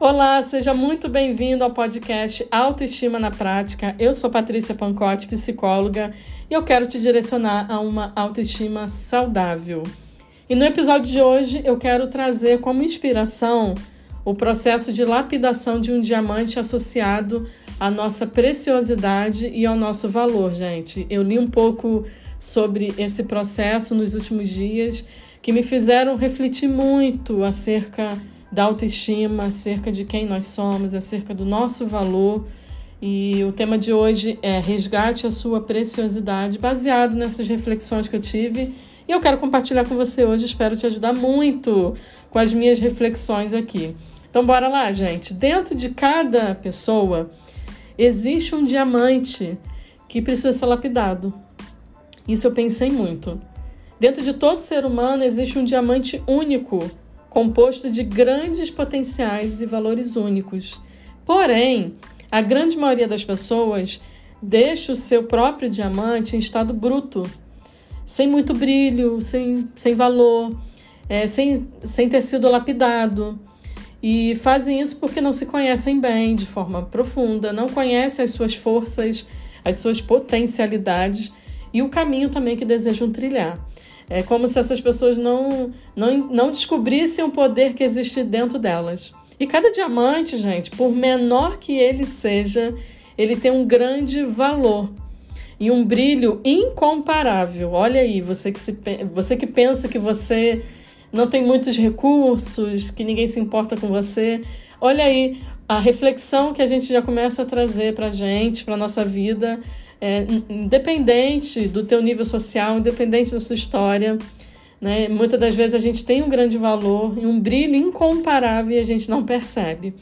Olá, seja muito bem-vindo ao podcast Autoestima na Prática. Eu sou Patrícia Pancotti, psicóloga, e eu quero te direcionar a uma autoestima saudável. E no episódio de hoje eu quero trazer como inspiração o processo de lapidação de um diamante associado à nossa preciosidade e ao nosso valor, gente. Eu li um pouco sobre esse processo nos últimos dias que me fizeram refletir muito acerca da autoestima, acerca de quem nós somos, acerca do nosso valor. E o tema de hoje é Resgate a sua preciosidade, baseado nessas reflexões que eu tive. E eu quero compartilhar com você hoje, espero te ajudar muito com as minhas reflexões aqui. Então, bora lá, gente. Dentro de cada pessoa existe um diamante que precisa ser lapidado. Isso eu pensei muito. Dentro de todo ser humano existe um diamante único composto de grandes potenciais e valores únicos. Porém, a grande maioria das pessoas deixa o seu próprio diamante em estado bruto, sem muito brilho, sem, sem valor, é, sem, sem ter sido lapidado. E fazem isso porque não se conhecem bem, de forma profunda, não conhecem as suas forças, as suas potencialidades e o caminho também que desejam trilhar. É como se essas pessoas não, não, não descobrissem o poder que existe dentro delas. E cada diamante, gente, por menor que ele seja, ele tem um grande valor e um brilho incomparável. Olha aí, você que, se, você que pensa que você não tem muitos recursos, que ninguém se importa com você. Olha aí a reflexão que a gente já começa a trazer para gente, para nossa vida é, independente do teu nível social, independente da sua história. Né? Muitas das vezes a gente tem um grande valor e um brilho incomparável e a gente não percebe.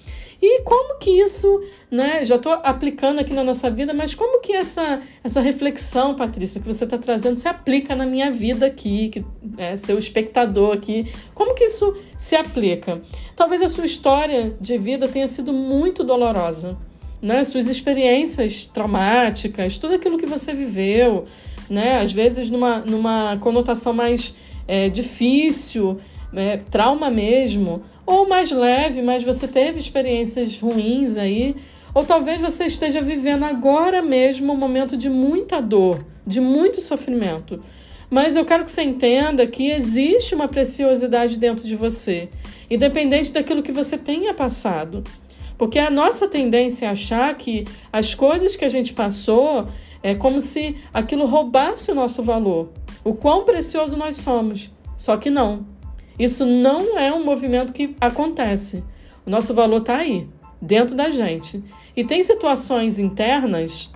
E como que isso, né? Já estou aplicando aqui na nossa vida, mas como que essa, essa reflexão, Patrícia, que você está trazendo, se aplica na minha vida aqui, que é seu espectador aqui? Como que isso se aplica? Talvez a sua história de vida tenha sido muito dolorosa né, suas experiências traumáticas, tudo aquilo que você viveu, né, às vezes numa, numa conotação mais é, difícil, é, trauma mesmo, ou mais leve, mas você teve experiências ruins aí, ou talvez você esteja vivendo agora mesmo um momento de muita dor, de muito sofrimento. Mas eu quero que você entenda que existe uma preciosidade dentro de você, independente daquilo que você tenha passado. Porque a nossa tendência é achar que as coisas que a gente passou é como se aquilo roubasse o nosso valor, o quão precioso nós somos. Só que não. Isso não é um movimento que acontece. O nosso valor está aí, dentro da gente. E tem situações internas,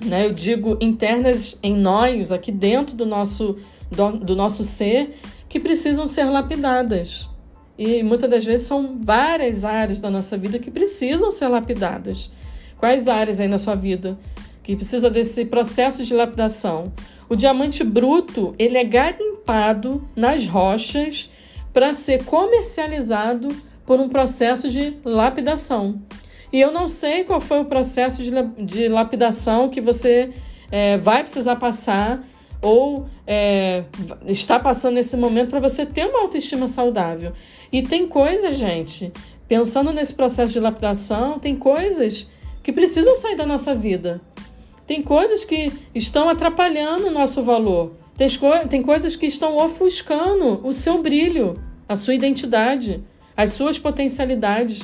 né, eu digo internas em nós, aqui dentro do nosso, do, do nosso ser, que precisam ser lapidadas. E muitas das vezes são várias áreas da nossa vida que precisam ser lapidadas. Quais áreas aí na sua vida que precisa desse processo de lapidação? O diamante bruto, ele é garimpado nas rochas para ser comercializado por um processo de lapidação. E eu não sei qual foi o processo de, de lapidação que você é, vai precisar passar ou é, está passando nesse momento para você ter uma autoestima saudável. E tem coisas, gente, pensando nesse processo de lapidação, tem coisas que precisam sair da nossa vida. Tem coisas que estão atrapalhando o nosso valor. Tem, tem coisas que estão ofuscando o seu brilho, a sua identidade, as suas potencialidades.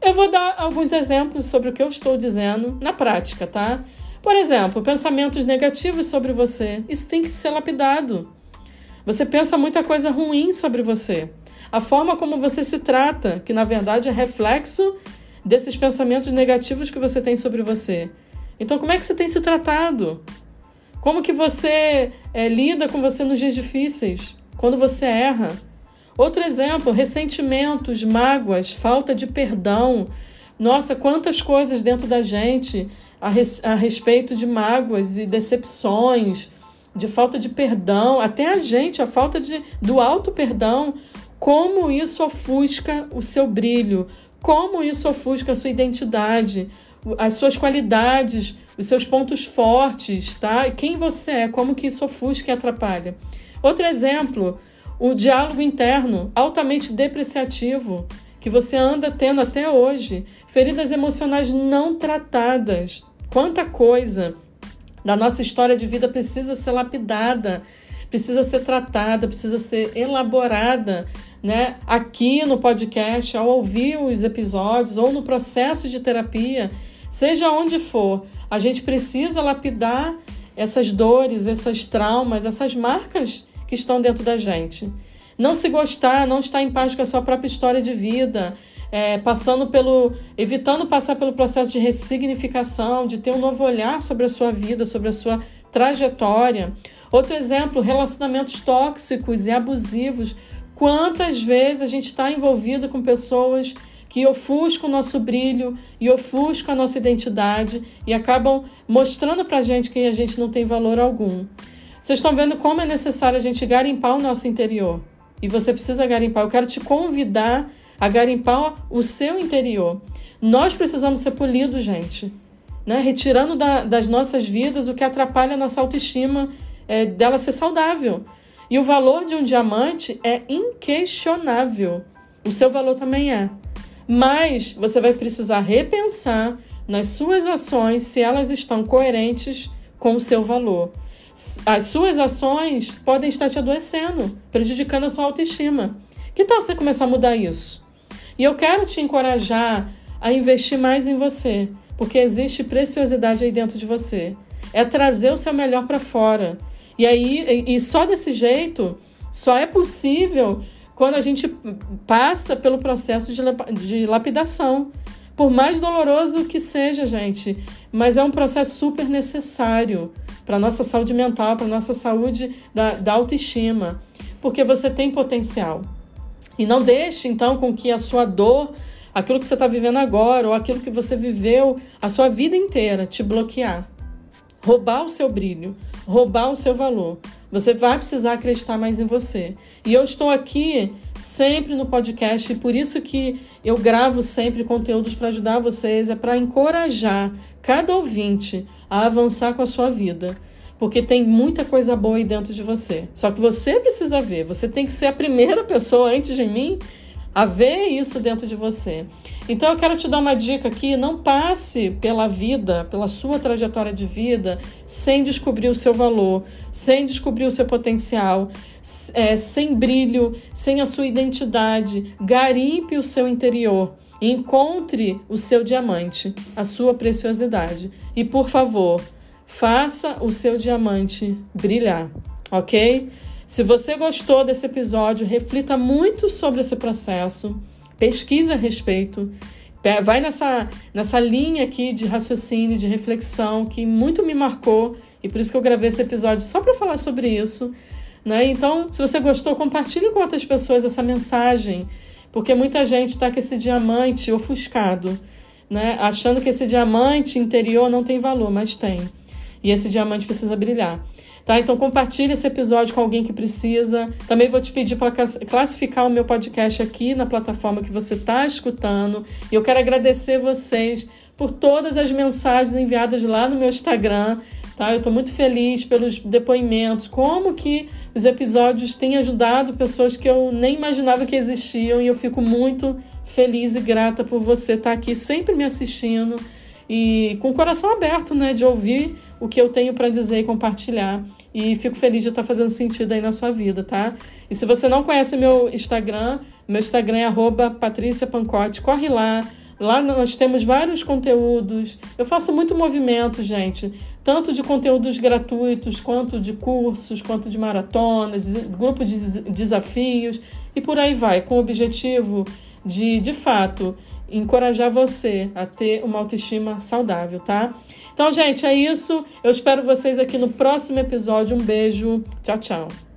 Eu vou dar alguns exemplos sobre o que eu estou dizendo na prática, tá? Por exemplo, pensamentos negativos sobre você. Isso tem que ser lapidado. Você pensa muita coisa ruim sobre você. A forma como você se trata, que na verdade é reflexo desses pensamentos negativos que você tem sobre você. Então, como é que você tem se tratado? Como que você é, lida com você nos dias difíceis? Quando você erra? Outro exemplo, ressentimentos, mágoas, falta de perdão. Nossa, quantas coisas dentro da gente a, res, a respeito de mágoas e decepções, de falta de perdão, até a gente, a falta de, do alto perdão, como isso ofusca o seu brilho, como isso ofusca a sua identidade, as suas qualidades, os seus pontos fortes, tá? Quem você é, como que isso ofusca e atrapalha. Outro exemplo, o diálogo interno, altamente depreciativo. Que você anda tendo até hoje, feridas emocionais não tratadas. Quanta coisa da nossa história de vida precisa ser lapidada, precisa ser tratada, precisa ser elaborada, né? Aqui no podcast, ao ouvir os episódios ou no processo de terapia, seja onde for, a gente precisa lapidar essas dores, esses traumas, essas marcas que estão dentro da gente. Não se gostar, não estar em paz com a sua própria história de vida, é, passando pelo. evitando passar pelo processo de ressignificação, de ter um novo olhar sobre a sua vida, sobre a sua trajetória. Outro exemplo, relacionamentos tóxicos e abusivos. Quantas vezes a gente está envolvido com pessoas que ofuscam o nosso brilho e ofuscam a nossa identidade e acabam mostrando para a gente que a gente não tem valor algum. Vocês estão vendo como é necessário a gente garimpar o nosso interior. E você precisa garimpar. Eu quero te convidar a garimpar o seu interior. Nós precisamos ser polidos, gente. Né? Retirando da, das nossas vidas o que atrapalha a nossa autoestima é, dela ser saudável. E o valor de um diamante é inquestionável. O seu valor também é. Mas você vai precisar repensar nas suas ações se elas estão coerentes com o seu valor. As suas ações podem estar te adoecendo, prejudicando a sua autoestima. Que tal você começar a mudar isso? E eu quero te encorajar a investir mais em você, porque existe preciosidade aí dentro de você. É trazer o seu melhor para fora. E aí, e só desse jeito, só é possível quando a gente passa pelo processo de lapidação. Por mais doloroso que seja, gente, mas é um processo super necessário para nossa saúde mental, para nossa saúde da, da autoestima, porque você tem potencial. E não deixe, então, com que a sua dor, aquilo que você está vivendo agora, ou aquilo que você viveu a sua vida inteira, te bloquear. Roubar o seu brilho, roubar o seu valor. Você vai precisar acreditar mais em você. E eu estou aqui sempre no podcast e por isso que eu gravo sempre conteúdos para ajudar vocês, é para encorajar cada ouvinte a avançar com a sua vida porque tem muita coisa boa aí dentro de você. Só que você precisa ver, você tem que ser a primeira pessoa antes de mim a ver isso dentro de você. Então eu quero te dar uma dica aqui: não passe pela vida, pela sua trajetória de vida, sem descobrir o seu valor, sem descobrir o seu potencial, é, sem brilho, sem a sua identidade. Garimpe o seu interior. Encontre o seu diamante, a sua preciosidade. E por favor, Faça o seu diamante brilhar, ok? Se você gostou desse episódio, reflita muito sobre esse processo, pesquise a respeito, vai nessa, nessa linha aqui de raciocínio, de reflexão que muito me marcou e por isso que eu gravei esse episódio só para falar sobre isso. Né? Então, se você gostou, compartilhe com outras pessoas essa mensagem, porque muita gente está com esse diamante ofuscado, né? achando que esse diamante interior não tem valor, mas tem. E esse diamante precisa brilhar. Tá? Então compartilhe esse episódio com alguém que precisa. Também vou te pedir para classificar o meu podcast aqui na plataforma que você está escutando. E eu quero agradecer vocês por todas as mensagens enviadas lá no meu Instagram. Tá? Eu estou muito feliz pelos depoimentos, como que os episódios têm ajudado pessoas que eu nem imaginava que existiam e eu fico muito feliz e grata por você estar tá aqui sempre me assistindo e com o coração aberto, né, de ouvir o que eu tenho para dizer e compartilhar. E fico feliz de estar tá fazendo sentido aí na sua vida, tá? E se você não conhece meu Instagram, meu Instagram é @patriciapancote, corre lá. Lá nós temos vários conteúdos. Eu faço muito movimento, gente, tanto de conteúdos gratuitos, quanto de cursos, quanto de maratonas, grupos de desafios e por aí vai, com o objetivo de, de fato, encorajar você a ter uma autoestima saudável, tá? Então, gente, é isso. Eu espero vocês aqui no próximo episódio. Um beijo. Tchau, tchau.